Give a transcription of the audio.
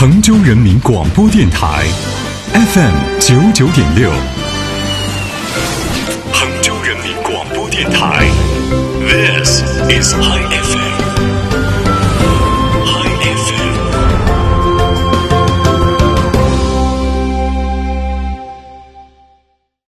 杭州人民广播电台，FM 九九点六。杭州人民广播电台，This is IF。